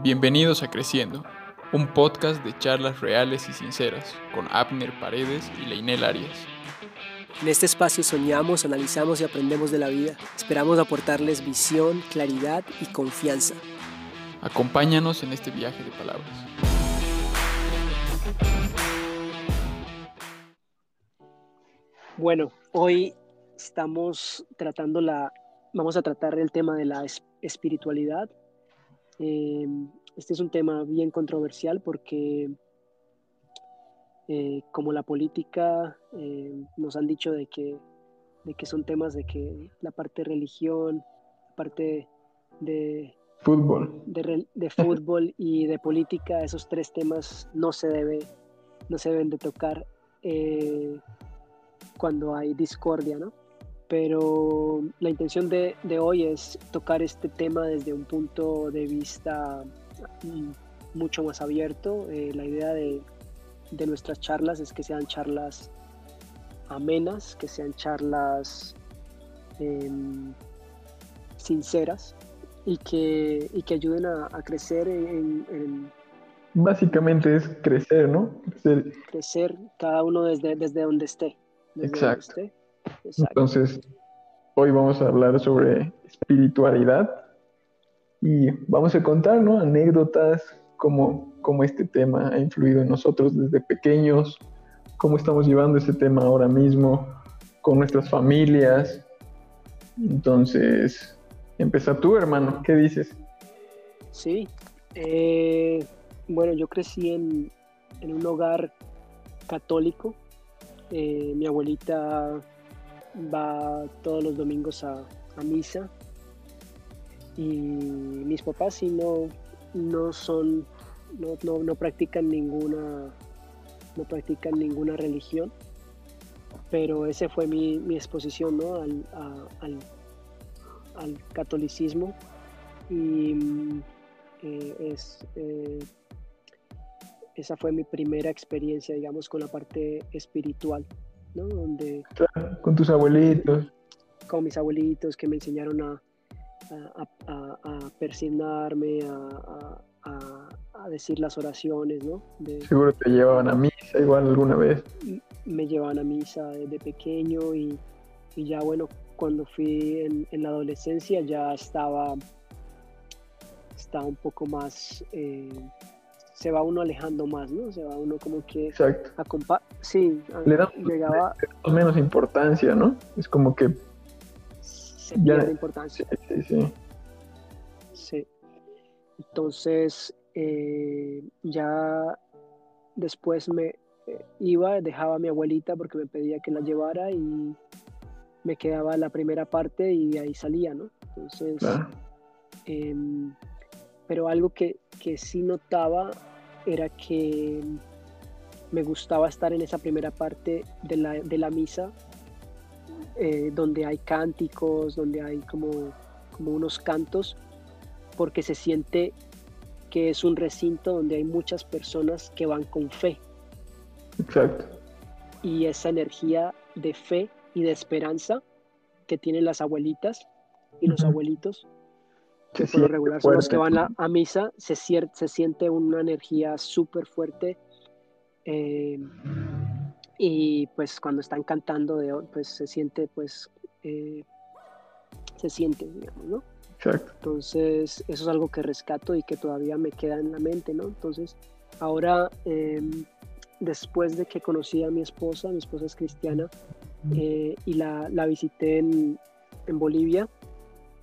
Bienvenidos a Creciendo, un podcast de charlas reales y sinceras con Abner Paredes y Leinel Arias. En este espacio soñamos, analizamos y aprendemos de la vida. Esperamos aportarles visión, claridad y confianza. Acompáñanos en este viaje de palabras. Bueno, hoy estamos tratando la, vamos a tratar el tema de la espiritualidad Em, este es un tema bien controversial porque eh, como la política em, nos han dicho de que, de que son temas de que la parte de religión, la parte de fútbol, de, fútbol y de política, esos tres temas no se, debe, no se deben de tocar eh, cuando hay discordia, ¿no? Pero la intención de, hoy es tocar este tema desde un punto de vista mm, mucho más abierto. Eh, la idea de, nuestras charlas es que sean charlas amenas, que sean charlas em, sinceras y que, que ayuden a, crecer en, Básicamente es crecer, ¿no? Crecer, cada uno desde, desde donde esté. Exacto. Entonces, hoy vamos a hablar sobre espiritualidad y vamos a contar ¿no? anécdotas, cómo, cómo este tema ha influido en nosotros desde pequeños, cómo estamos llevando este tema ahora mismo con nuestras familias. Entonces, empieza tú, hermano, ¿qué dices? Sí, eh, bueno, yo crecí en, en un hogar católico. Eh, mi abuelita va todos los domingos a, misa y mis papás sí no, no son, no, no, practican ninguna, no practican ninguna religión, pero ese fue mi, exposición ¿no? al, al, catolicismo y eh, es, eh, esa fue mi primera experiencia, digamos, con la parte espiritual. Donde, con tus abuelitos. Con mis abuelitos que me enseñaron a, a, a, persignarme, a, decir las oraciones, ¿no? Seguro te llevaban a misa igual alguna vez. Me llevaban a misa desde pequeño y, ya bueno, cuando fui en, la adolescencia ya estaba, estaba un poco más... Eh, se va uno alejando más, ¿no? Se va uno como que... Exacto. sí, le llegaba... menos importancia, ¿no? Es como que... Se pierde importancia. Sí, sí, sí. Entonces, eh, ya después me eh, iba, dejaba a mi abuelita porque me pedía que la llevara y me quedaba la primera parte y ahí salía, ¿no? Entonces... Em, pero algo que, que sí notaba era que me gustaba estar en esa primera parte de la, de la misa, eh, donde hay cánticos, donde hay como, como unos cantos, porque se siente que es un recinto donde hay muchas personas que van con fe. Exacto. Y esa energía de fe y de esperanza que tienen las abuelitas y los abuelitos que por lo regular son los que van a, misa, se, se, siente una energía súper fuerte. Eh, y pues cuando están cantando, pues se siente, pues, eh, se siente, digamos, ¿no? Exacto. Entonces, eso es algo que rescato y que todavía me queda en la mente, ¿no? Entonces, ahora, em, después de que conocí a mi esposa, mi esposa es cristiana, eh, y la, la visité en, en Bolivia,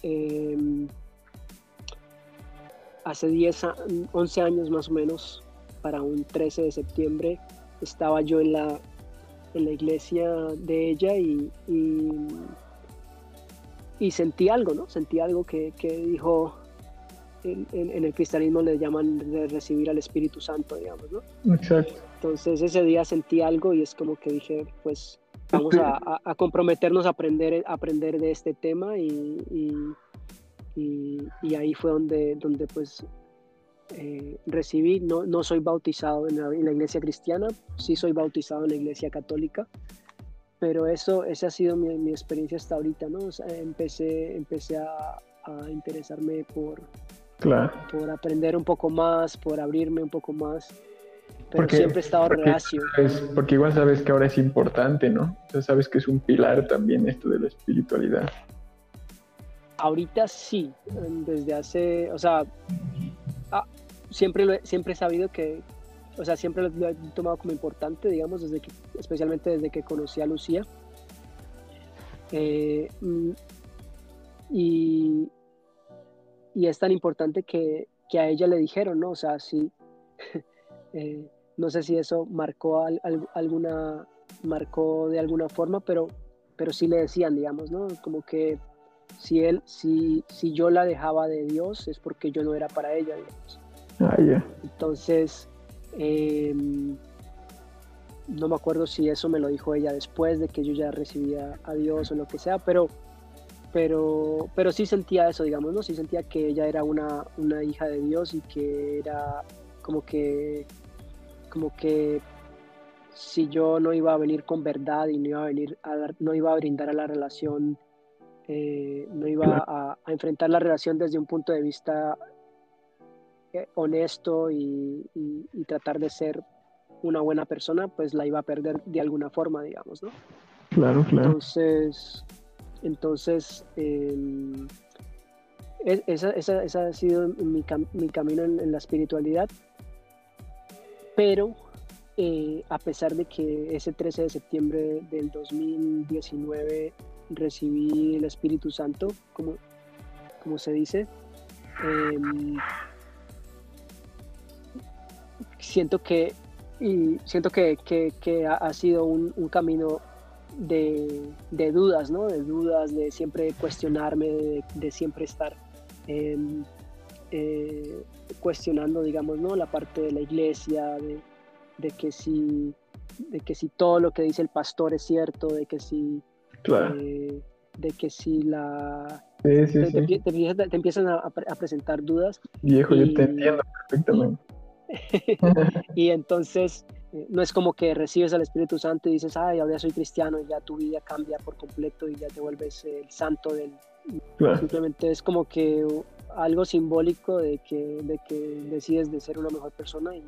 eh, hace 10, 11 años más o menos, para un 13 de septiembre, estaba yo en la, en la iglesia de ella y, y, sentí algo, ¿no? Sentí algo que, dijo, en, el cristianismo le llaman de recibir al Espíritu Santo, digamos, ¿no? Exacto. Entonces ese día sentí algo y es como que dije, pues vamos a, comprometernos a aprender, a aprender de este tema y y, ahí fue donde, donde pues eh, recibí, no, no soy bautizado en la, iglesia cristiana, sí soy bautizado en la iglesia católica, pero eso, esa ha sido mi, mi experiencia hasta ahorita, ¿no? empecé, empecé a, a, interesarme por, Claro. Por aprender un poco más, por abrirme un poco más. Pero siempre he estado reacio. porque igual sabes que ahora es importante, ¿no? O sea, sabes que es un pilar también esto de la espiritualidad. Ahorita sí, desde hace, o sea, ah, siempre, lo siempre he sabido que, o sea, siempre lo, he tomado como importante, digamos, desde especialmente desde que conocí a Lucía. Eh, mm, y, y es tan importante que, que, a ella le dijeron, ¿no? O sea, sí, eh, no sé si eso marcó alguna, marcó de alguna forma, pero, pero sí le decían, digamos, ¿no? Como que si él, si, si yo la dejaba de Dios es porque yo no era para ella, digamos. Ah, Entonces, em, no me acuerdo si eso me lo dijo ella después de que yo ya recibía a Dios o lo que sea, pero, pero, pero sí sentía eso, digamos, ¿no? Sí sentía que ella era una, una hija de Dios y que era como que, como que si yo no iba a venir con verdad y no iba a venir a no iba a brindar a la relación eh, no iba a, enfrentar la relación desde un punto de vista eh, honesto y, tratar de ser una buena persona, pues la iba a perder de alguna forma, digamos, ¿no? Claro, claro. Entonces, entonces em, e, esa, ha sido mi, camino en, la espiritualidad, pero eh, a pesar de que ese 13 de septiembre del 2019 recibí el Espíritu Santo, como, como se dice. Em, siento que, y siento que, ha, sido un, camino de, dudas, ¿no? De dudas, de siempre cuestionarme, de, siempre estar em, eh, cuestionando, digamos, ¿no? La parte de la iglesia, de, que si de que si todo lo que dice el pastor es cierto, de que si eh, de que si la... te, empiezan a, presentar dudas. Viejo, yo te entiendo perfectamente. y entonces eh, no es como que recibes al Espíritu Santo y dices, ay, ahora soy cristiano y ya tu vida cambia por completo y ya te vuelves el santo del... Simplemente es como que algo simbólico de que, de que decides de ser una mejor persona y,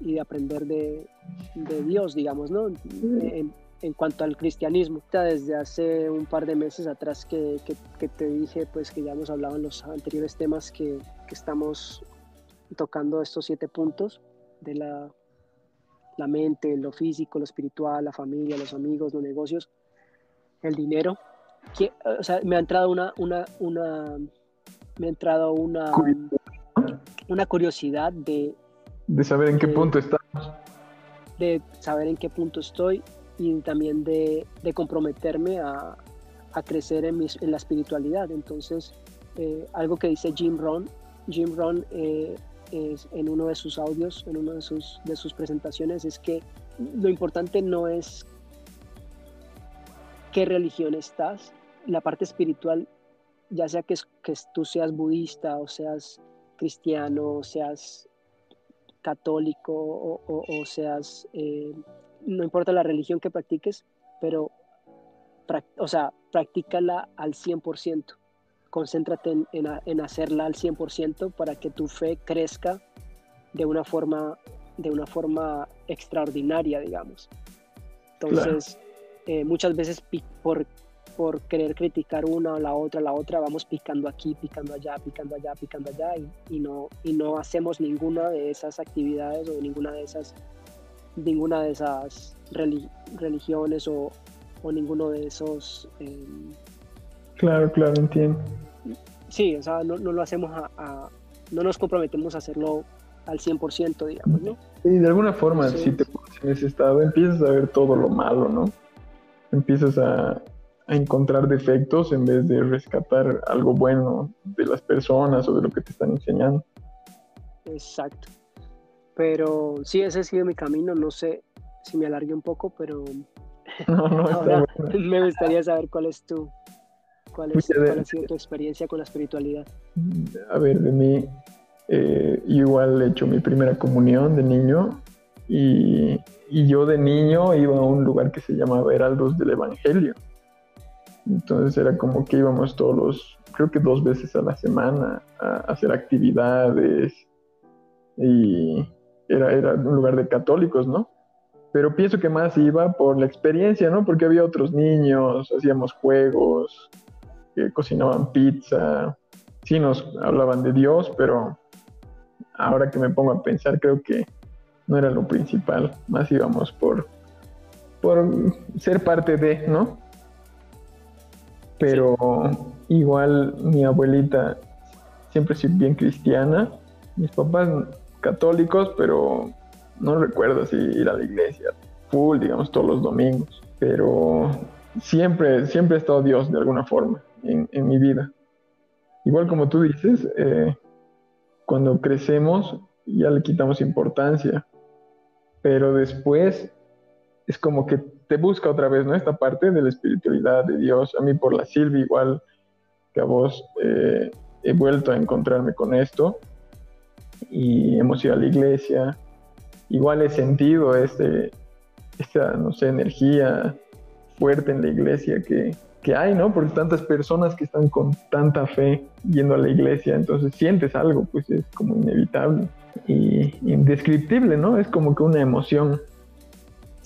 y, de aprender de, de, Dios, digamos, ¿no? en cuanto al cristianismo. Desde hace un par de meses atrás que, que, te dije, pues que ya hemos hablado en los anteriores temas que, que estamos tocando estos siete puntos de la, la mente, lo físico, lo espiritual, la familia, los amigos, los negocios, el dinero. Que, o sea, me ha entrado una, una, una, me ha entrado una, una curiosidad de... De saber en qué punto estamos. De saber en qué punto estoy y también de, comprometerme a, crecer en, la espiritualidad. Entonces, eh, algo que dice Jim Ron, Jim Ron eh, en uno de sus audios, en una de sus, presentaciones, es que lo importante no es qué religión estás, la parte espiritual, ya sea que, tú seas budista o seas cristiano, o seas católico o, o, seas eh, no importa la religión que practiques, pero, o sea, practícala al 100%. Concéntrate en, en, hacerla al 100% para que tu fe crezca de una forma, de una forma extraordinaria, digamos. Entonces, eh, muchas veces por, por querer criticar una o la otra, la otra, vamos picando aquí, picando allá, picando allá, picando allá, y, no, y no hacemos ninguna de esas actividades o ninguna de esas ninguna de esas religiones o, o, ninguno de esos... Em, claro, claro, entiendo. Sí, o sea, no, no lo hacemos a, No nos comprometemos a hacerlo al 100%, digamos, ¿no? Sí, de alguna forma, si te pones en ese estado, empiezas a ver todo lo malo, ¿no? Empiezas a, a encontrar defectos en vez de rescatar algo bueno de las personas o de lo que te están enseñando. Exacto. Pero sí, ese ha sido mi camino. No sé si me alargué un poco, pero ahora me gustaría saber cuál es tu, cuál, es, cuál ha sido tu experiencia con la espiritualidad. A ver, de mí, eh, igual he hecho mi primera comunión de niño y, y, yo de niño iba a un lugar que se llamaba Heraldos del Evangelio. Entonces era como que íbamos todos los, creo que dos veces a la semana a hacer actividades y era, era un lugar de católicos, ¿no? Pero pienso que más iba por la experiencia, ¿no? Porque había otros niños, hacíamos juegos, que cocinaban pizza, sí nos hablaban de Dios, pero ahora que me pongo a pensar creo que no era lo principal, más íbamos por, por ser parte de, ¿no? Pero igual mi abuelita siempre fue bien cristiana, mis papás católicos, pero no recuerdo si ir a la iglesia full, digamos, todos los domingos, pero siempre, siempre ha estado Dios de alguna forma en, mi vida. Igual como tú dices, eh, cuando crecemos ya le quitamos importancia, pero después es como que te busca otra vez, ¿no? Esta parte de la espiritualidad de Dios. A mí por la Silvia igual que a vos eh, he vuelto a encontrarme con esto y hemos ido a la iglesia. Igual he sentido este, esta, no sé, energía fuerte en la iglesia que, que hay, ¿no? Porque tantas personas que están con tanta fe yendo a la iglesia, entonces sientes algo, pues es como inevitable y indescriptible, ¿no? Es como que una emoción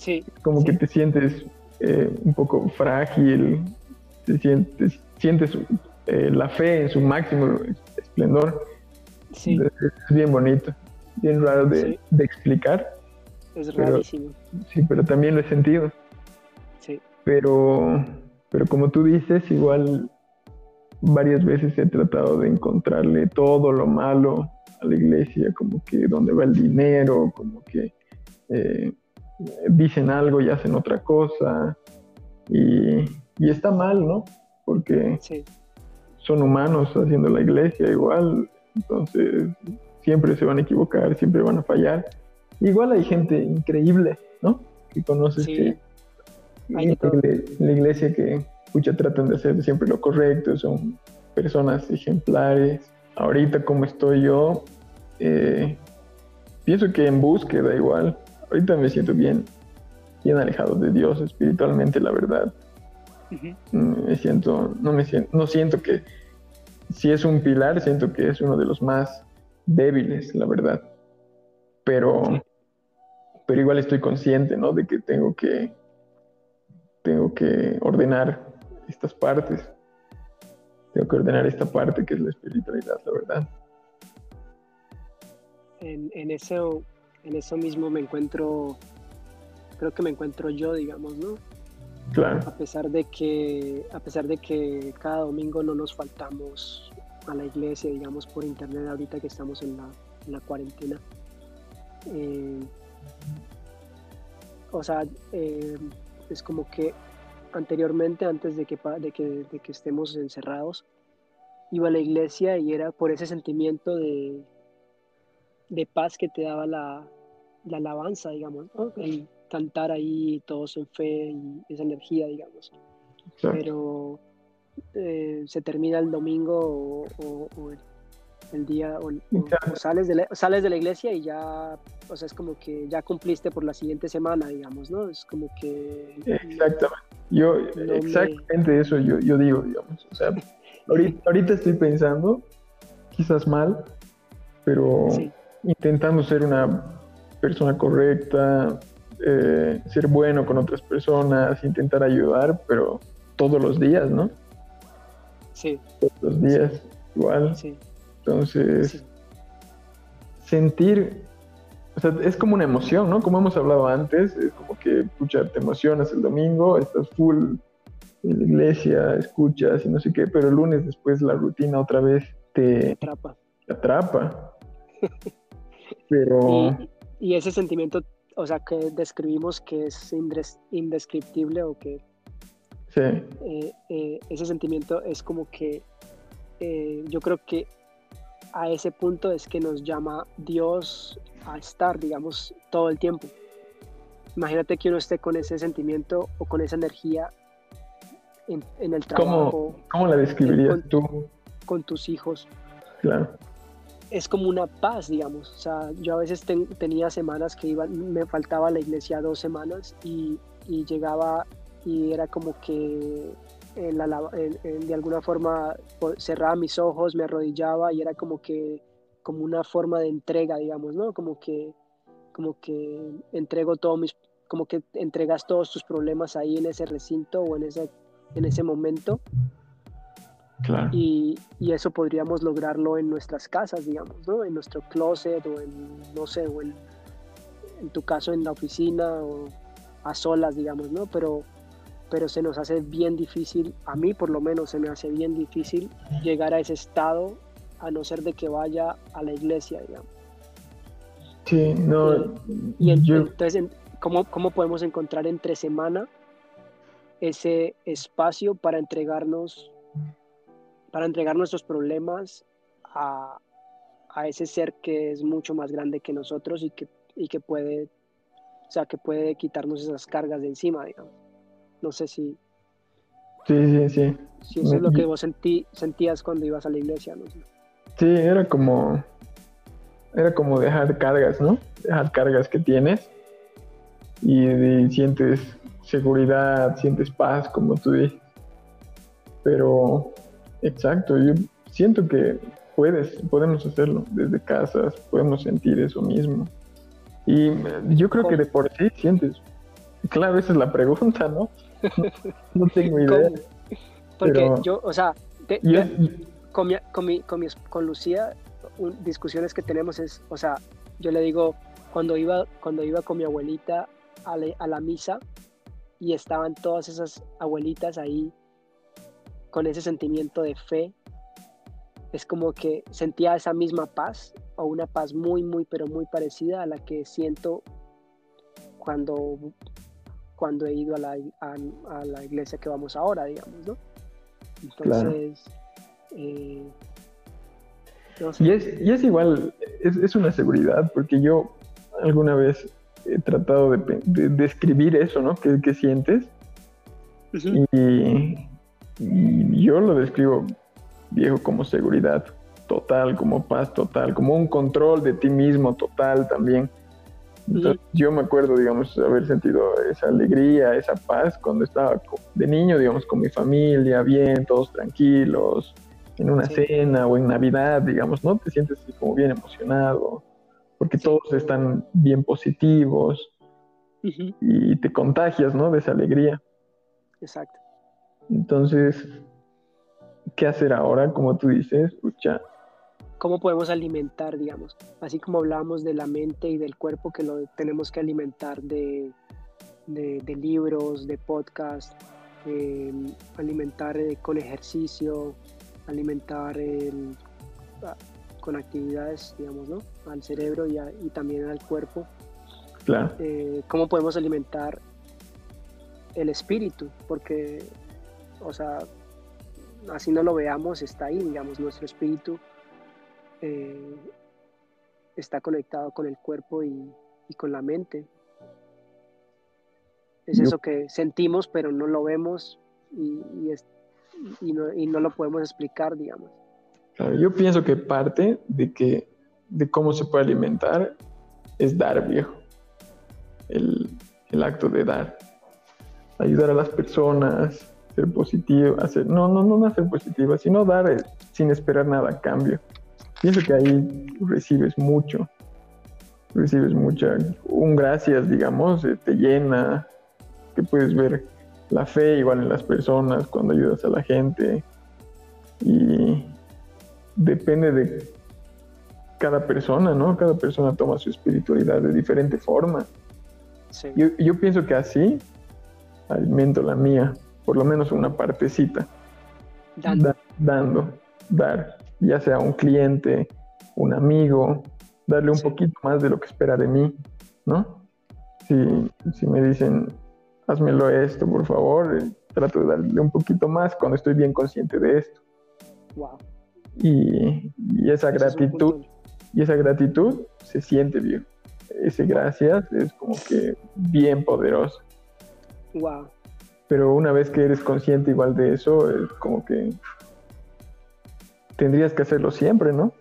Sí. Como que te sientes eh, un poco frágil, te sientes, sientes eh, la fe en su máximo esplendor. Sí. Es bien bonito, bien raro de, explicar. Es rarísimo. Sí, pero también lo he sentido. Sí. Pero, pero como tú dices, igual varias veces he tratado de encontrarle todo lo malo a la iglesia, como que dónde va el dinero, como que eh, dicen algo y hacen otra cosa. Y, está mal, ¿no? Porque son humanos haciendo la iglesia igual. Entonces, siempre se van a equivocar, siempre van a fallar. Igual hay gente increíble, ¿no? Que conoces que la, la iglesia que escucha tratan de hacer siempre lo correcto, son personas ejemplares. Ahorita como estoy yo, eh, pienso que en búsqueda igual, ahorita me siento bien, bien alejado de Dios espiritualmente, la verdad. Mm, me siento, no me siento, no siento que si es un pilar, siento que es uno de los más débiles, la verdad. Pero, pero igual estoy consciente, ¿no? De que tengo que, tengo que ordenar estas partes. Tengo que ordenar esta parte que es la espiritualidad, la verdad. En, en eso en eso mismo me encuentro, creo que me encuentro yo, digamos, ¿no? A pesar de que, a pesar de que cada domingo no nos faltamos a la iglesia, digamos, por internet, ahorita que estamos en la, cuarentena. Eh, o sea, eh, es como que anteriormente, antes de que, de que, de que estemos encerrados, iba a la iglesia y era por ese sentimiento de, de paz que te daba la, alabanza, digamos, cantar ahí todos en fe y esa energía, digamos. Pero eh, se termina el domingo o, el, día, o, sales, de la, sales de la iglesia y ya, o sea, es como que ya cumpliste por la siguiente semana, digamos, ¿no? Es como que... Exactamente. Yo, exactamente eso yo, yo digo, digamos. O sea, ahorita, ahorita estoy pensando, quizás mal, pero intentando ser una persona correcta, eh, ser bueno con otras personas, intentar ayudar, pero todos los días, ¿no? Sí. Todos los días, igual. Sí. Entonces, sentir, o sea, es como una emoción, ¿no? Como hemos hablado antes, es como que, pucha, te emocionas el domingo, estás full en la iglesia, escuchas y no sé qué, pero el lunes después la rutina otra vez te atrapa. Te atrapa. Pero... Y, ese sentimiento, o sea, que describimos que es indescriptible o que... Sí. Eh, eh, ese sentimiento es como que eh, yo creo que a ese punto es que nos llama Dios a estar, digamos, todo el tiempo. Imagínate que uno esté con ese sentimiento o con esa energía en, el trabajo. ¿Cómo, la describirías tú? Con tus hijos. Claro es como una paz, digamos. O sea, yo a veces tenía semanas que iba, me faltaba la iglesia dos semanas y, llegaba y era como que de alguna forma cerraba mis ojos, me arrodillaba y era como que como una forma de entrega, digamos, ¿no? Como que como que entrego todos mis como que entregas todos tus problemas ahí en ese recinto o en ese en ese momento. Claro. Y, y, eso podríamos lograrlo en nuestras casas, digamos, ¿no? En nuestro closet o en, no sé, o en, en tu caso en la oficina o a solas, digamos, ¿no? Pero pero se nos hace bien difícil, a mí por lo menos se me hace bien difícil llegar a ese estado a no ser de que vaya a la iglesia, digamos. Sí, no. Y, entonces, ¿cómo, ¿cómo podemos encontrar entre semana ese espacio para entregarnos, para entregar nuestros problemas a, a ese ser que es mucho más grande que nosotros y que, y que puede, o sea, que puede quitarnos esas cargas de encima, digamos? No sé si... Sí, sí, sí. Si eso es lo que vos sentí, sentías cuando ibas a la iglesia, ¿no? Sí, era como... Era como dejar cargas, ¿no? Dejar cargas que tienes y, sientes seguridad, sientes paz, como tú dices. Pero, exacto, yo siento que puedes, podemos hacerlo desde casas, podemos sentir eso mismo. Y yo creo que de por sí sientes. Claro, esa es la pregunta, ¿no? no tengo idea. Porque yo, o sea, con, mi, con, mi, con, Lucía, discusiones que tenemos es, o sea, yo le digo, cuando iba, cuando iba con mi abuelita a la, a la misa y estaban todas esas abuelitas ahí con ese sentimiento de fe, es como que sentía esa misma paz o una paz muy, muy, pero muy parecida a la que siento cuando cuando he ido a la, a, la iglesia que vamos ahora, digamos, ¿no? Entonces, eh, y, es, y, es, igual, es, es, una seguridad, porque yo alguna vez he tratado de, describir eso, ¿no? ¿Qué, sientes? y, y, yo lo describo, viejo, como seguridad total, como paz total, como un control de ti mismo total también yo me acuerdo, digamos, haber sentido esa alegría, esa paz cuando estaba de niño, digamos, con mi familia, bien, todos tranquilos, en una cena o en Navidad, digamos, ¿no? Te sientes como bien emocionado, porque todos están bien positivos y te contagias, ¿no? De esa alegría. Exacto. Entonces, ¿qué hacer ahora? Como tú dices, escucha, cómo podemos alimentar, digamos, así como hablábamos de la mente y del cuerpo que lo tenemos que alimentar de, de, libros, de podcast, em, alimentar eh, con ejercicio, alimentar ah, con actividades, digamos, ¿no? Al cerebro y, y también al cuerpo. Claro. Eh, ¿Cómo podemos alimentar el espíritu? Porque, o sea, así no lo veamos, está ahí, digamos, nuestro espíritu eh, está conectado con el cuerpo y, con la mente. Es eso que sentimos, pero no lo vemos y, y, no, lo podemos explicar, digamos. yo pienso que parte de que de cómo se puede alimentar es dar, viejo. El, el acto de dar. Ayudar a las personas, ser positivo, hacer, no, no, no hacer positiva, sino dar sin esperar nada a cambio pienso que ahí recibes mucho, recibes mucha, un gracias, digamos, eh, te llena, que puedes ver la fe igual en las personas cuando ayudas a la gente y depende de cada persona, ¿no? Cada persona toma su espiritualidad de diferente forma. Yo, yo pienso que así alimento la mía, por lo menos una partecita. dando, dar ya sea un cliente, un amigo, darle un poquito más de lo que espera de mí, ¿no? Si, si me dicen, házmelo esto, por favor, eh, trato de darle un poquito más cuando estoy bien consciente de esto. Wow. Y, y esa gratitud, y esa gratitud se siente bien. Ese gracias es como que bien poderoso. Wow. Pero una vez que eres consciente igual de eso, es como que tendrías que hacerlo siempre, ¿no?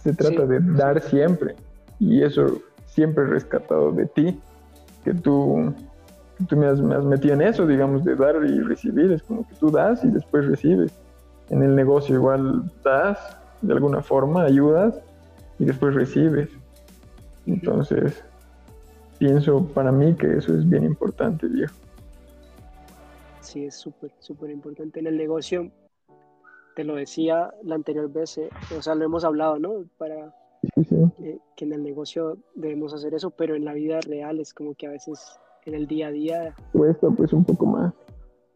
Se trata de dar siempre. Y eso siempre rescatado de ti, que tú tú me has, me has metido en eso, digamos, de dar y recibir. Es como que tú das y después recibes. En el negocio igual das, de alguna forma, ayudas y después recibes. Entonces, pienso para mí que eso es bien importante, viejo. Sí, es súper, súper importante. En el negocio, te lo decía la anterior vez, eh, o sea, lo hemos hablado, ¿no? Para eh, que en el negocio debemos hacer eso, pero en la vida real es como que a veces en el día a día... Cuesta pues un poco más.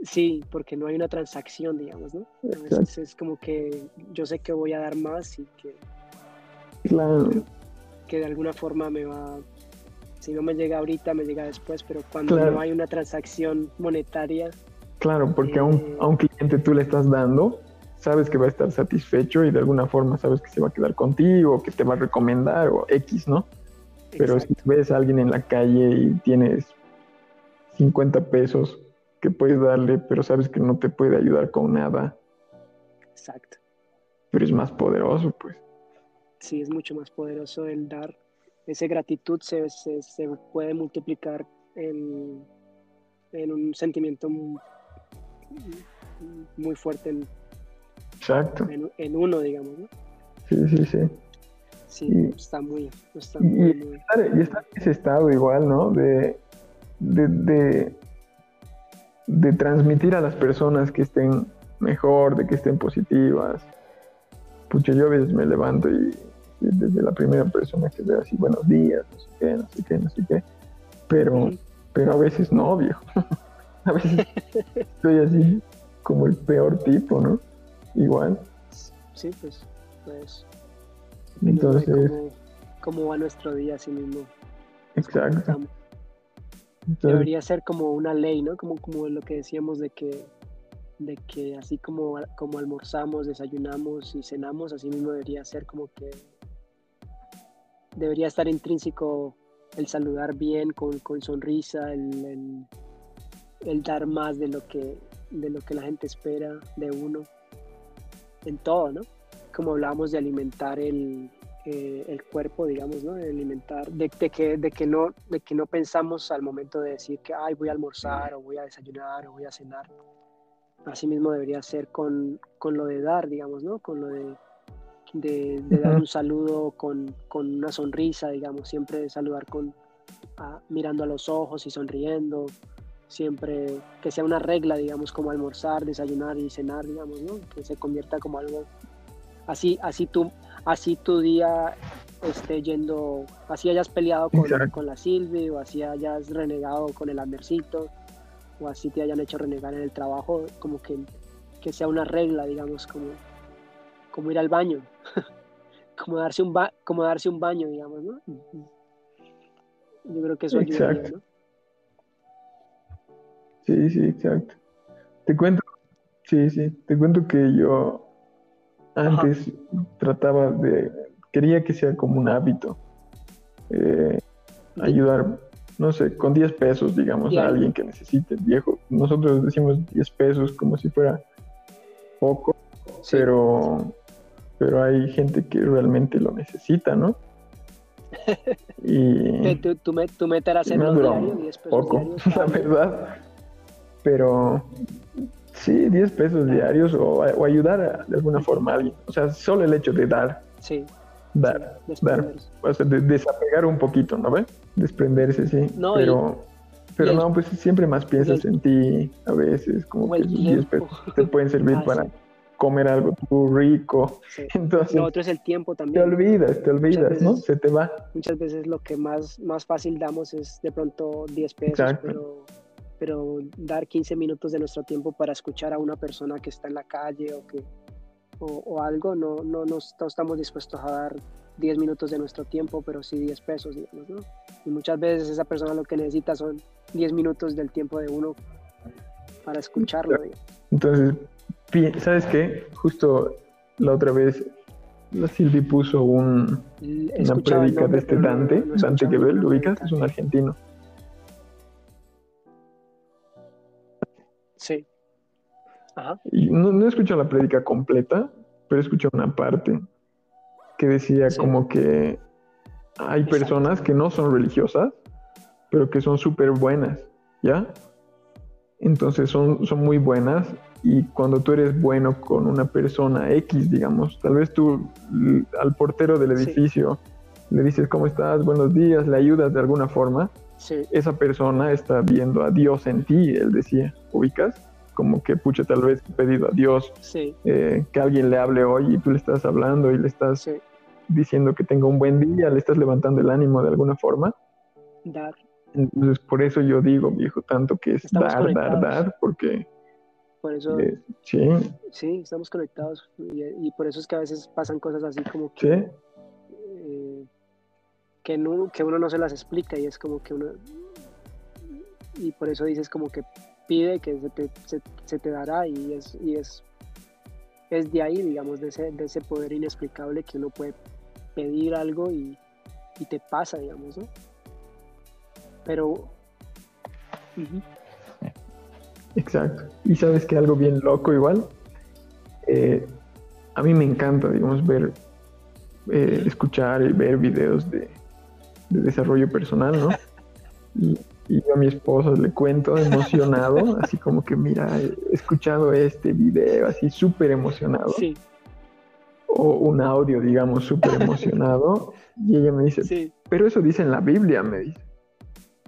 Sí, porque no hay una transacción, digamos, ¿no? A veces es como que yo sé que voy a dar más y que... Claro. Que de alguna forma me va... Si no me llega ahorita, me llega después, pero cuando no hay una transacción monetaria... Claro, porque a, un, a un cliente tú le estás dando, sabes que va a estar satisfecho y de alguna forma sabes que se va a quedar contigo, que te va a recomendar o X, ¿no? Pero si ves a alguien en la calle y tienes 50 pesos que puedes darle, pero sabes que no te puede ayudar con nada. Exacto. Pero es más poderoso, pues. Sí, es mucho más poderoso el dar. Esa gratitud se, se, puede multiplicar en, en, un sentimiento muy, muy fuerte en, Exacto. En, uno, digamos, ¿no? Sí, sí, sí. Sí, está muy, está muy, y, Estar, y estar en ese estado igual, ¿no? De, de, de, transmitir a las personas que estén mejor, de que estén positivas. Pucha, yo a veces me levanto y, desde la primera persona que veo así, buenos días, no sé qué, no sé qué, no sé qué. Pero, pero a veces no, viejo. a veces estoy así como el peor tipo, ¿no? igual. Sí, pues, pues. Entonces. Cómo, va nuestro día así mismo. Exacto. Debería ser como una ley, ¿no? Como, como lo que decíamos de que, de que así como, como almorzamos, desayunamos y cenamos, así mismo debería ser como que debería estar intrínseco el saludar bien, con, con sonrisa, el, el, dar más de lo que de lo que la gente espera de uno en todo, ¿no? Como hablábamos de alimentar el, eh, el cuerpo, digamos, ¿no? De alimentar, de, que, de, que no, de que no pensamos al momento de decir que, ay, voy a almorzar o voy a desayunar o voy a cenar. Así mismo debería ser con, con lo de dar, digamos, ¿no? Con lo de, de, dar un saludo con, con, una sonrisa, digamos, siempre saludar con, mirando a los ojos y sonriendo, siempre que sea una regla, digamos, como almorzar, desayunar y cenar, digamos, ¿no? Que se convierta como algo así, así tú, así tu día esté yendo, así hayas peleado con, con la Silvi o así hayas renegado con el Andercito o así te hayan hecho renegar en el trabajo, como que, que sea una regla, digamos, como, como ir al baño, como darse un como darse un baño, digamos, ¿no? Yo creo que eso ayuda, ¿no? Sí, sí, exacto. Te cuento, sí, sí, te cuento que yo antes trataba de, quería que sea como un hábito, eh, ayudar, no sé, con 10 pesos, digamos, a alguien que necesite, viejo. Nosotros decimos 10 pesos como si fuera poco, pero, pero hay gente que realmente lo necesita, ¿no? y tu, tu, tu meta era hacer diario, 10 pesos poco, la verdad. Pero sí, 10 pesos diarios o, ayudar de alguna forma a alguien. O sea, solo el hecho de dar. Sí. Dar, dar. O sea, de, desapegar un poquito, ¿no ves? Desprenderse, sí. No, pero, pero no, pues siempre más piensas en ti a veces, como que esos 10 pesos te pueden servir ah, para comer algo rico. Entonces, lo otro es el tiempo también. Te olvidas, te olvidas, ¿no? Se te va. Muchas veces lo que más, más fácil damos es de pronto 10 pesos, pero pero dar 15 minutos de nuestro tiempo para escuchar a una persona que está en la calle o, que, o, algo, no, no, no, estamos dispuestos a dar 10 minutos de nuestro tiempo, pero sí 10 pesos, digamos, ¿no? Y muchas veces esa persona lo que necesita son 10 minutos del tiempo de uno para escucharlo. Entonces, ¿sabes qué? Justo la otra vez la Silvi puso un, una predica de este Dante, Dante Gebel, ¿lo ubicas? Es un argentino. Y no, no escucho la prédica completa, pero escucho una parte que decía como que hay personas que no son religiosas, pero que son súper buenas ¿ya? Entonces son, son muy buenas y cuando tú eres bueno con una persona X, digamos, tal vez tú al portero del edificio le dices cómo estás, buenos días, le ayudas de alguna forma, esa persona está viendo a Dios en ti, él decía, ubicas, como que pucha, tal vez pedido a Dios eh, que alguien le hable hoy y tú le estás hablando y le estás diciendo que tenga un buen día, le estás levantando el ánimo de alguna forma. Dar. Entonces, por eso yo digo, viejo, tanto que es dar, dar, dar, porque... Por eso... Eh, sí. Sí, estamos conectados y, por eso es que a veces pasan cosas así como que... Eh, que, no, que uno no se las explica y es como que uno... Y por eso dices como que pide que se te, se, te dará y es, y es, es de ahí, digamos, de ese, de ese poder inexplicable que uno puede pedir algo y, y te pasa, digamos, ¿no? Pero... Exacto. Y sabes que algo bien loco igual, eh, a mí me encanta, digamos, ver, eh, escuchar y ver videos de, de desarrollo personal, ¿no? A mi esposa le cuento emocionado, así como que, mira, he escuchado este video, así súper emocionado. Sí. O un audio, digamos, súper emocionado. y ella me dice, sí. pero eso dice en la Biblia, me dice.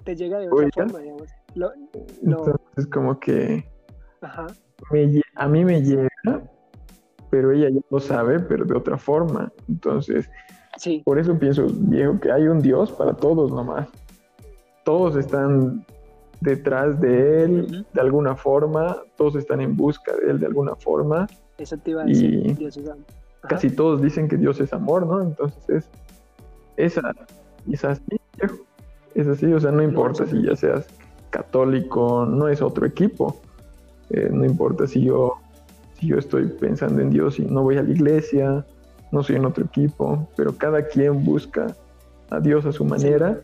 Te llega de otra forma, digamos. Entonces, como que Ajá. a mí me llega, pero ella ya lo sabe, pero de otra forma. Entonces, por eso pienso, viejo, que hay un Dios para todos nomás. Todos están detrás de Él de alguna forma, todos están en busca de Él de alguna forma. Eso te iba a decir, Dios es amor. Casi todos dicen que Dios es amor, ¿no? Entonces es, esa, es así. Es así, o sea, no importa si ya seas católico, no es otro equipo. Eh, no importa si yo, si yo estoy pensando en Dios y no voy a la iglesia, no soy en otro equipo, pero cada quien busca a Dios a su manera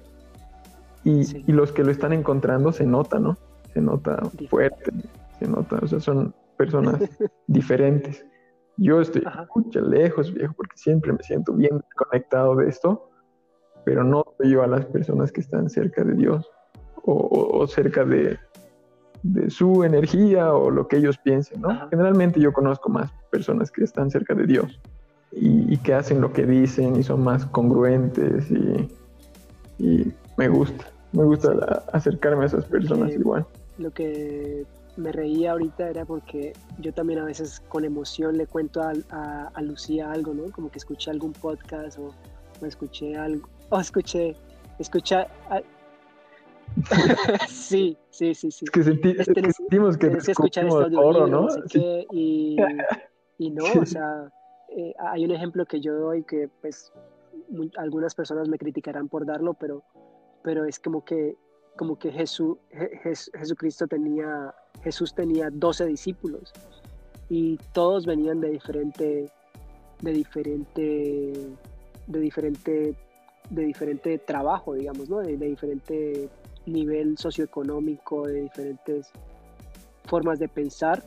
y, los que lo están encontrando se nota, ¿no? Se nota fuerte, se nota, o sea, son personas diferentes. Yo estoy mucho lejos, viejo, porque siempre me siento bien conectado de esto, pero no yo a las personas que están cerca de Dios o, cerca de, de, su energía o lo que ellos piensen, ¿no? Generalmente yo conozco más personas que están cerca de Dios y, que hacen lo que dicen y son más congruentes y, me gusta, me gusta acercarme a esas personas igual. Lo que me reía ahorita era porque yo también a veces con emoción le cuento a, a, Lucía algo, ¿no? Como que escuché algún podcast o, escuché algo, o escuché, escucha, sí, sí, sí, sí. Es que, sentimos que, escuchar este audio, ¿no? y, y, no, o sea, eh, hay un ejemplo que yo doy que pues algunas personas me criticarán por darlo, pero, pero es como que, como que Jesús, Jesucristo tenía, Jesús tenía 12 discípulos y todos venían de diferente, de diferente, de diferente, de diferente trabajo, digamos, ¿no? de, de diferente nivel socioeconómico, de diferentes formas de pensar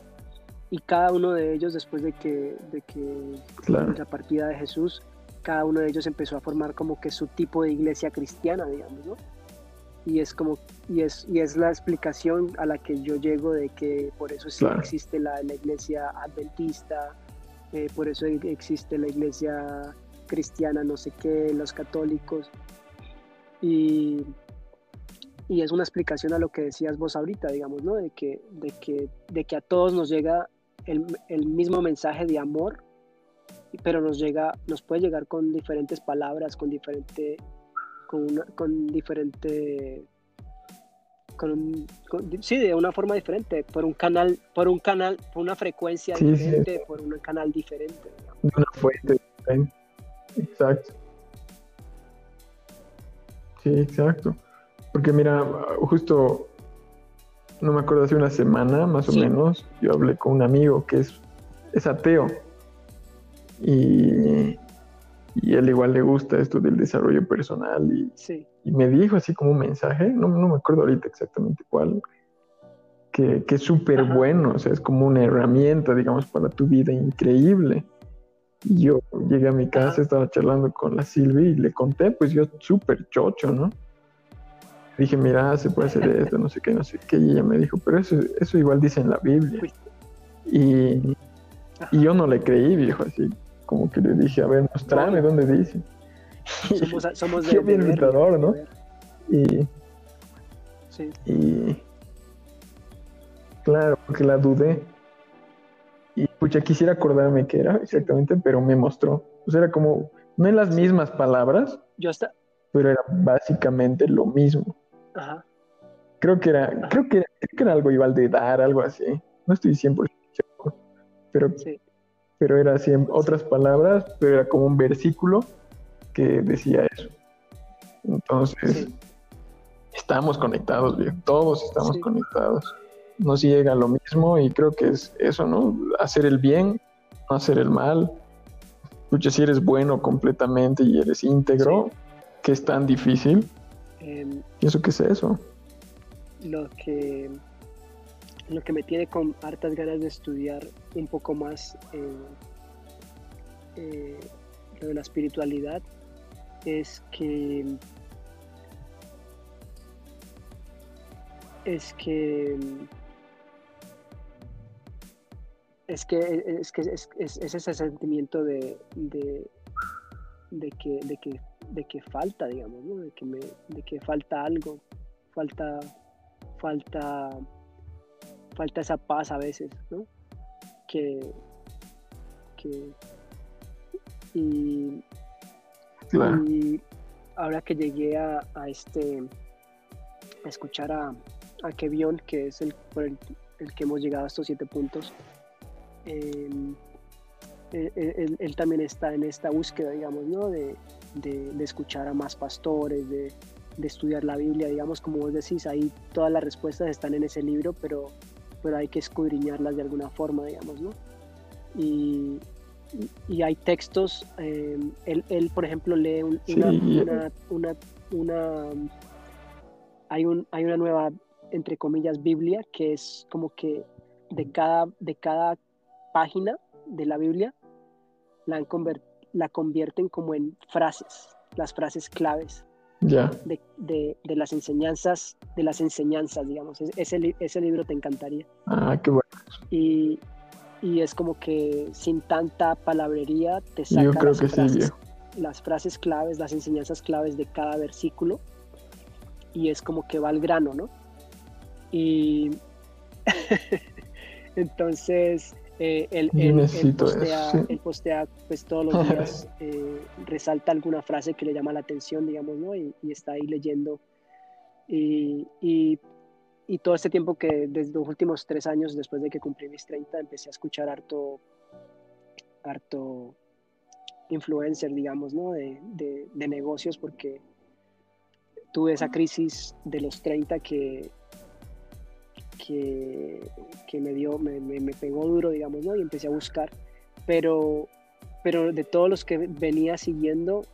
y cada uno de ellos después de que, de que la partida de Jesús, cada uno de ellos empezó a formar como que su tipo de iglesia cristiana, digamos, ¿no? Y es como, y es, y es la explicación a la que yo llego de que por eso sí existe la, la, iglesia adventista, eh, por eso existe la iglesia cristiana, no sé qué, los católicos. Y, y es una explicación a lo que decías vos ahorita, digamos, ¿no? De que, de que, de que a todos nos llega el, mismo mensaje de amor, pero nos llega, nos puede llegar con diferentes palabras, con diferente, con, con diferente, con, sí, de una forma diferente, por un canal, por un canal, por una frecuencia diferente, por un canal diferente. Una fuente diferente. Exacto. Sí, exacto. Porque mira, justo no me acuerdo, hace una semana más o menos, yo hablé con un amigo que es, es ateo. Y, y él igual le gusta esto del desarrollo personal. Y, y me dijo así como un mensaje, no, no, me acuerdo ahorita exactamente cuál, que, que es súper bueno, o sea, es como una herramienta, digamos, para tu vida increíble. Y yo llegué a mi casa, estaba charlando con la Silvia y le conté, pues yo súper chocho, ¿no? dije, mira, se puede hacer esto, no sé qué, no sé qué. Y ella me dijo, pero eso, eso igual dice en la Biblia. Y, y yo no le creí, viejo, así como que le dije, a ver, mostrame dónde dice. Somos, somos de, bien invitador, ¿no? Y, sí. y claro, porque la dudé. Y pucha, quisiera acordarme qué era exactamente, pero me mostró. O sea, era como, no en las mismas palabras, yo hasta... pero era básicamente lo mismo. Ajá. Creo que era, creo que, creo que era algo igual de dar, algo así. No estoy 100% seguro, pero, pero era así en otras palabras, pero era como un versículo que decía eso. Entonces, estamos conectados, bien, todos estamos conectados. Nos llega lo mismo y creo que es eso, ¿no? Hacer el bien, no hacer el mal. Escucha, si eres bueno completamente y eres íntegro, que es tan difícil. Eh, ¿Pienso que es eso? Lo que, lo que me tiene con hartas ganas de estudiar un poco más eh, eh, lo de la espiritualidad es que es que es que es que es, ese sentimiento de, de, que de que de que falta digamos ¿no? de que me, de que falta algo falta falta falta esa paz a veces ¿no? que, que y y ahora que llegué a, este, a escuchar a, a Kevion, que es el, por el, que hemos llegado a estos siete puntos, em, e, e, él, también está en esta búsqueda, digamos, ¿no? De, de, escuchar a más pastores, de, de, estudiar la Biblia, digamos, como vos decís, ahí todas las respuestas están en ese libro, pero, pero hay que escudriñarlas de alguna forma, digamos, ¿no? Y, y hay textos, eh, él, por ejemplo lee una, una, una, hay, un, hay una nueva, entre comillas, Biblia, que es como que de cada, de cada página de la Biblia la, han la convierten como en frases, las frases claves. De, de, de, las enseñanzas, de las enseñanzas, digamos. Ese, ese libro te encantaría. Ah, qué bueno. Y, y es como que sin tanta palabrería te saca las, frases, las frases claves, las enseñanzas claves de cada versículo y es como que va al grano, ¿no? Y entonces eh, él, postea, pues todos los días, eh, resalta alguna frase que le llama la atención, digamos, ¿no? Y, está ahí leyendo. Y, y y todo este tiempo que desde los últimos tres años, después de que cumplí mis 30, empecé a escuchar harto, harto influencer, digamos, ¿no? De, de, negocios, porque tuve esa crisis de los 30 que, que, que me dio, me, me, pegó duro, digamos, ¿no? Y empecé a buscar, pero, pero de todos los que venía siguiendo,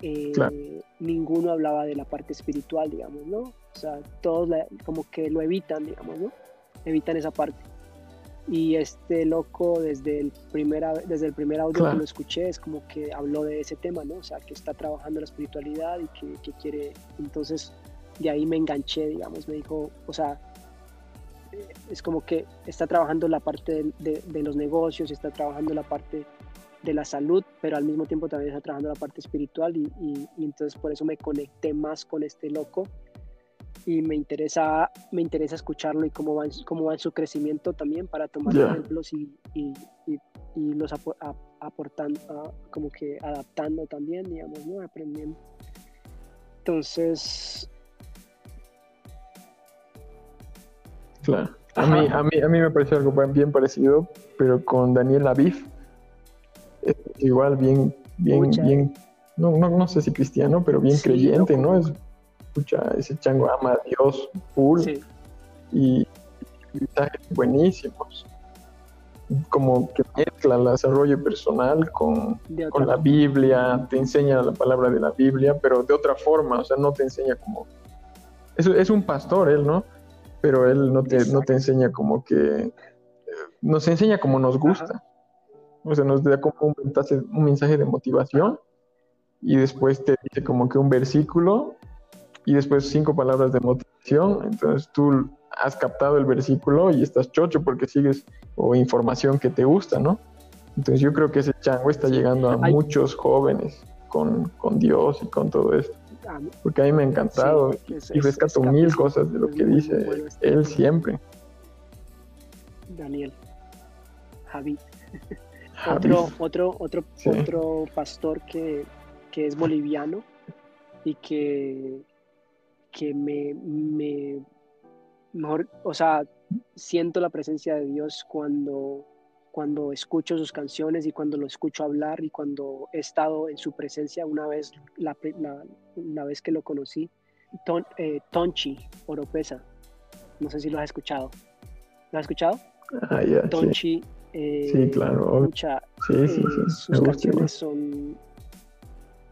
eh, ninguno hablaba de la parte espiritual, digamos, ¿no? O sea, todos como que lo evitan, digamos, ¿no? Evitan esa parte. Y este loco, desde el, primera, desde el primer audio que lo escuché, es como que habló de ese tema, ¿no? O sea, que está trabajando la espiritualidad y que, quiere. Entonces, de ahí me enganché, digamos, me dijo, o sea, es como que está trabajando la parte de, los negocios, está trabajando la parte de la salud, pero al mismo tiempo también está trabajando la parte espiritual y, y entonces por eso me conecté más con este loco y me interesa, me interesa escucharlo y cómo va, cómo va en su crecimiento también para tomar ejemplos y, y, y, los aportando, como que adaptando también, digamos, ¿no? Aprendiendo. Entonces... Claro. A mí, a, mí, a mí me pareció algo bien parecido, pero con Daniel Aviv. Igual bien, bien, bien, no, no, no, sé si cristiano, pero bien creyente, ¿no? Es ese chango ama a Dios full y mensajes buenísimos. Como que mezcla el desarrollo personal con, con la Biblia, te enseña la palabra de la Biblia, pero de otra forma, o sea, no te enseña como... Es, es un pastor él, ¿no? Pero él no te, no te enseña como que... Nos enseña como nos gusta. O sea, nos da como un mensaje, un mensaje de motivación y después te dice como que un versículo y después cinco palabras de motivación, entonces tú has captado el versículo y estás chocho porque sigues o información que te gusta, ¿no? Entonces yo creo que ese chango está llegando a muchos jóvenes con, con, Dios y con todo esto. Porque a mí me ha encantado y rescato mil cosas de lo que dice este él siempre. Daniel, Javi. otro, otro, otro, otro pastor que, que es boliviano y que, que me, me mejor, o sea, siento la presencia de Dios cuando, cuando escucho sus canciones y cuando lo escucho hablar y cuando he estado en su presencia una vez, la, la, vez que lo conocí, Ton, eh, Tonchi Oropesa, no sé si lo has escuchado. ¿Lo has escuchado? Ah, Tonchi. Eh, sí. claro. Mucha, sí, sí, eh, sus canciones son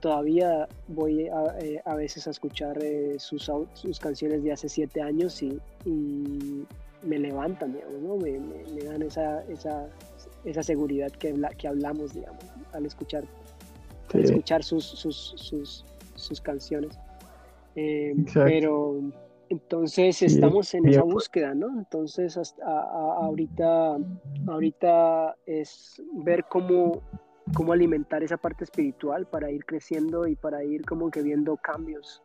todavía voy a, eh, a veces a escuchar eh, sus, sus, canciones de hace siete años y, me levantan, digamos, ¿no? me, me, dan esa, esa, esa seguridad que, que hablamos, digamos, al escuchar, escuchar sus, sus, sus, sus canciones. Eh, pero entonces estamos en esa búsqueda, ¿no? Entonces hasta ahorita, ahorita es ver cómo cómo alimentar esa parte espiritual para ir creciendo y para ir como que viendo cambios.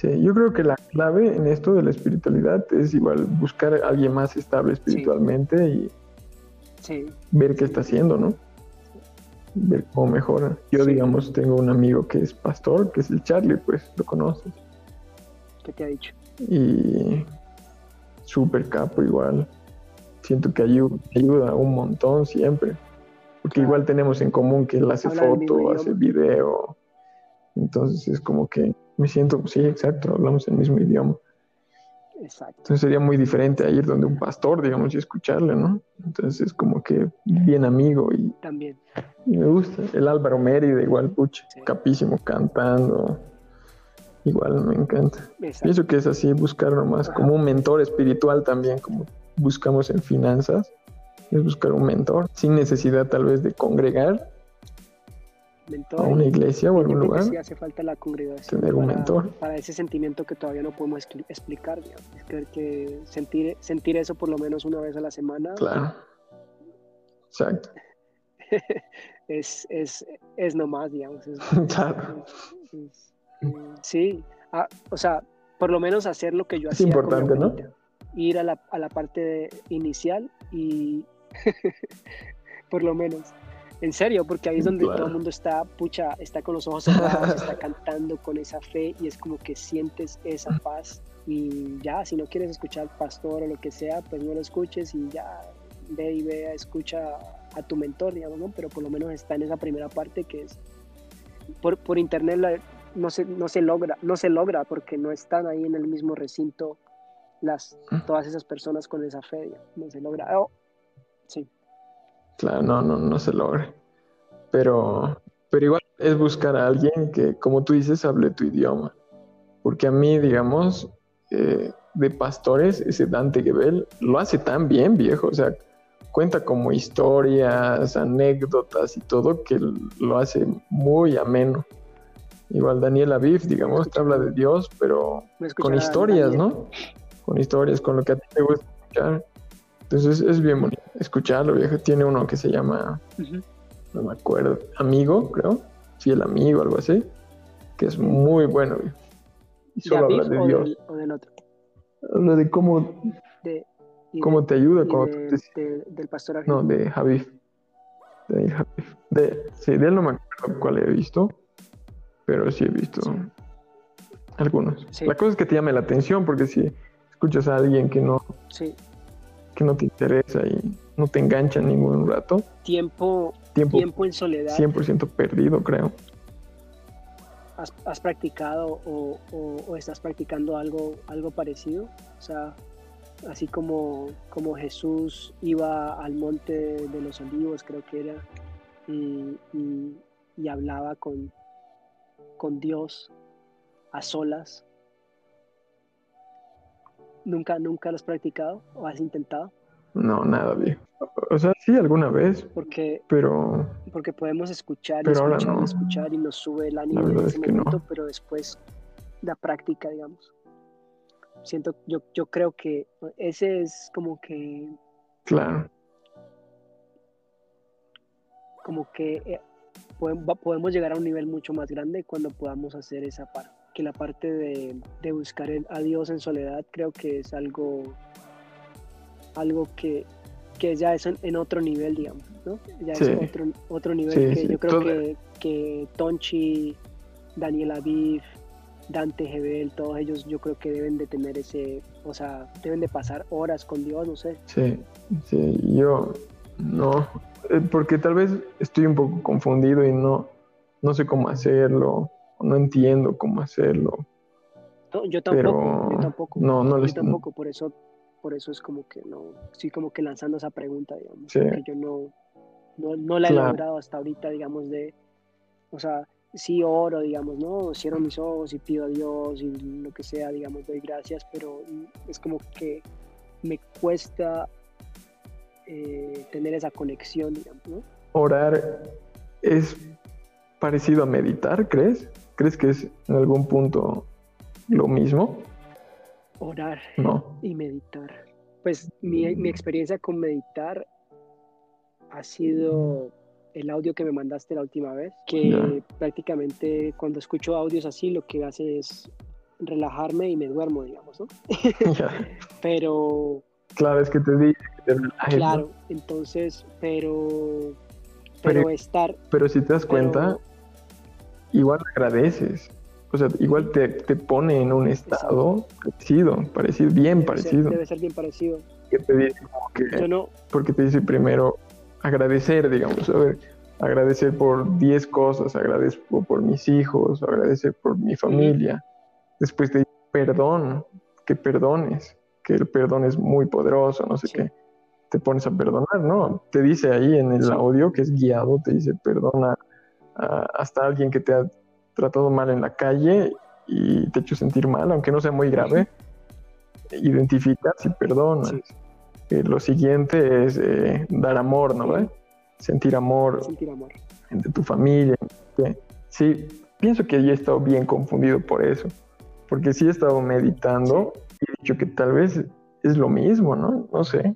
Sí, yo creo que la clave en esto de la espiritualidad es igual buscar a alguien más estable espiritualmente y ver qué está haciendo, ¿no? Ver cómo mejora. Yo, digamos, tengo un amigo que es pastor, que es el Charlie, pues lo conoces. ¿Qué te ha dicho? Y súper capo igual. Siento que ayuda, ayuda un montón siempre. Porque igual tenemos en común que él hace foto, hace video. Entonces es como que me siento, sí, exacto, hablamos el mismo idioma. Exacto. Entonces sería muy diferente a ir donde un pastor, digamos, y escucharle, ¿no? Entonces es como que bien amigo y... También. Y me gusta. El Álvaro Mérida, igual, pucha, capísimo, cantando. Igual me encanta. Pienso que es así, buscar nomás como un mentor espiritual también, como buscamos en finanzas es buscar un mentor sin necesidad tal vez de congregar a una iglesia o algún lugar. Sí hace falta la congregación. Tener un mentor. Para ese sentimiento que todavía no podemos explicar, digamos. que sentir, sentir eso por lo menos una vez a la semana. Claro. Exacto. es, es, es nomás, digamos. claro. sí. Ah, o sea, por lo menos hacer lo que yo hacía. Es importante, ¿no? Ir a la, a la parte inicial y, por lo menos. En serio, porque ahí es donde todo el mundo está, pucha, está con los ojos cerrados, está cantando con esa fe y es como que sientes esa paz y ya, si no quieres escuchar al pastor o lo que sea, pues no lo escuches y ya ve y ve, escucha a tu mentor, digamos, ¿no? Pero por lo menos está en esa primera parte que es, por, por internet no, se, no se logra, no se logra porque no están ahí en el mismo recinto las, todas esas personas con esa fe, no se logra. Oh, sí. Claro, no, no, no se logra. Pero, pero igual es buscar a alguien que, como tú dices, hable tu idioma. Porque a mí, digamos, eh, de pastores, ese Dante Gebel lo hace tan bien, viejo. O sea, cuenta como historias, anécdotas y todo, que lo hace muy ameno. Igual Daniel Aviv, digamos, te habla de Dios, pero con historias, ¿no? con historias, con lo que a ti te gusta escuchar. Entonces es bien bonito escucharlo, viejo. Tiene uno que se llama, no me acuerdo, Amigo, creo. Fiel Amigo, algo así. Que es muy bueno, viejo. Y solo habla de Dios. o del otro. Habla de cómo, de, cómo te ayuda te... del pastor No, de Javi. De Javi. De, sí, de él no me acuerdo cuál he visto, pero sí he visto algunos. La cosa es que te llame la atención, porque si escuchas a alguien que no, que no te interesa y no te engancha ningún rato. Tiempo, tiempo, en soledad. 100% perdido, creo. ¿Has, practicado o, estás practicando algo, algo parecido? O sea, así como, como Jesús iba al monte de los olivos, creo que era, y, y hablaba con, con Dios a solas ¿Nunca, nunca lo has practicado o has intentado? No, nada, viejo. O sea, sí, alguna vez. Porque, pero, porque podemos escuchar y escuchar y escuchar y nos sube el ánimo en ese momento, pero después la práctica, digamos. Siento, yo, yo creo que ese es como que... Claro. Como que eh, podemos llegar a un nivel mucho más grande cuando podamos hacer esa parte. Que la parte de, de buscar a Dios en soledad creo que es algo, algo que, que ya es en, otro nivel, digamos, ¿no? Ya es otro, otro nivel que yo creo que, que Tonchi, Daniel Aviv, Dante Gebel, todos ellos yo creo que deben de tener ese, o sea, deben de pasar horas con Dios, no sé. Sí, sí, yo no, eh, porque tal vez estoy un poco confundido y no, no sé cómo hacerlo, no entiendo cómo hacerlo. yo tampoco, yo tampoco. No, no yo tampoco, por eso, por eso es como que no, sí como que lanzando esa pregunta, digamos, que yo no, no, la he logrado hasta ahorita, digamos, de, o sea, sí oro, digamos, ¿no? Cierro mis ojos y pido a Dios y lo que sea, digamos, doy gracias, pero es como que me cuesta eh, tener esa conexión, digamos, ¿no? Orar es parecido a meditar, ¿crees? ¿Crees que es en algún punto lo mismo? Orar no. y meditar. Pues mi, mi experiencia con meditar ha sido el audio que me mandaste la última vez, que prácticamente cuando escucho audios así lo que hace es relajarme y me duermo, digamos, ¿no? Pero... Claro, es que te. Claro, entonces, pero... Pero, estar... Pero si te das cuenta, igual agradeces. O sea, igual te, te pone en un estado parecido, parecido, bien parecido. debe ser bien parecido. Que te dice como que... no... Porque te dice primero, agradecer, digamos, a ver, agradecer por 10 cosas, agradezco por mis hijos, agradecer por mi familia. Después te perdón, que perdones, que el perdón es muy poderoso, no sé qué. Te pones a perdonar, ¿no? Te dice ahí en el audio que es guiado, te dice perdona hasta alguien que te ha tratado mal en la calle y te hecho sentir mal, aunque no sea muy grave. Identificas y perdonas lo siguiente es eh, dar amor, ¿no? Sentir amor. Sentir amor. De tu familia. Sí, pienso que ya he estado bien confundido por eso. Porque sí he estado meditando y he dicho que tal vez es lo mismo, ¿no? No sé.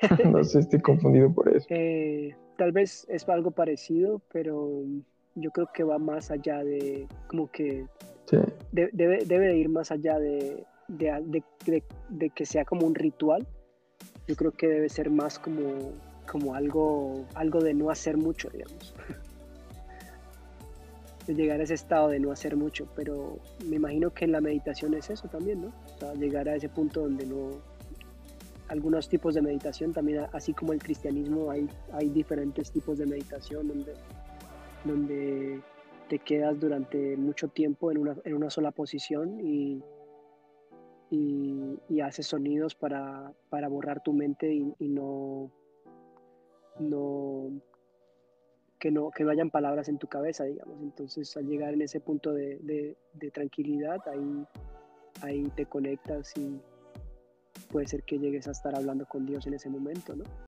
no sé, estoy confundido por eso. Eh, tal vez es algo parecido, pero yo creo que va más allá de, como que sí. debe, debe ir más allá de, de, que sea como un ritual, yo creo que debe ser más como, como algo, algo de no hacer mucho, digamos. de llegar a ese estado de no hacer mucho, pero me imagino que en la meditación es eso también, ¿no? O sea, llegar a ese punto donde no... Algunos tipos de meditación también, así como el cristianismo, hay, hay diferentes tipos de meditación donde, donde te quedas durante mucho tiempo en una, en una sola posición y y, haces sonidos para, borrar tu mente y, no, no, que no, que no hayan palabras en tu cabeza, digamos. Entonces, al llegar en ese punto de, tranquilidad, ahí, ahí te conectas y puede ser que llegues a estar hablando con Dios en ese momento, ¿no?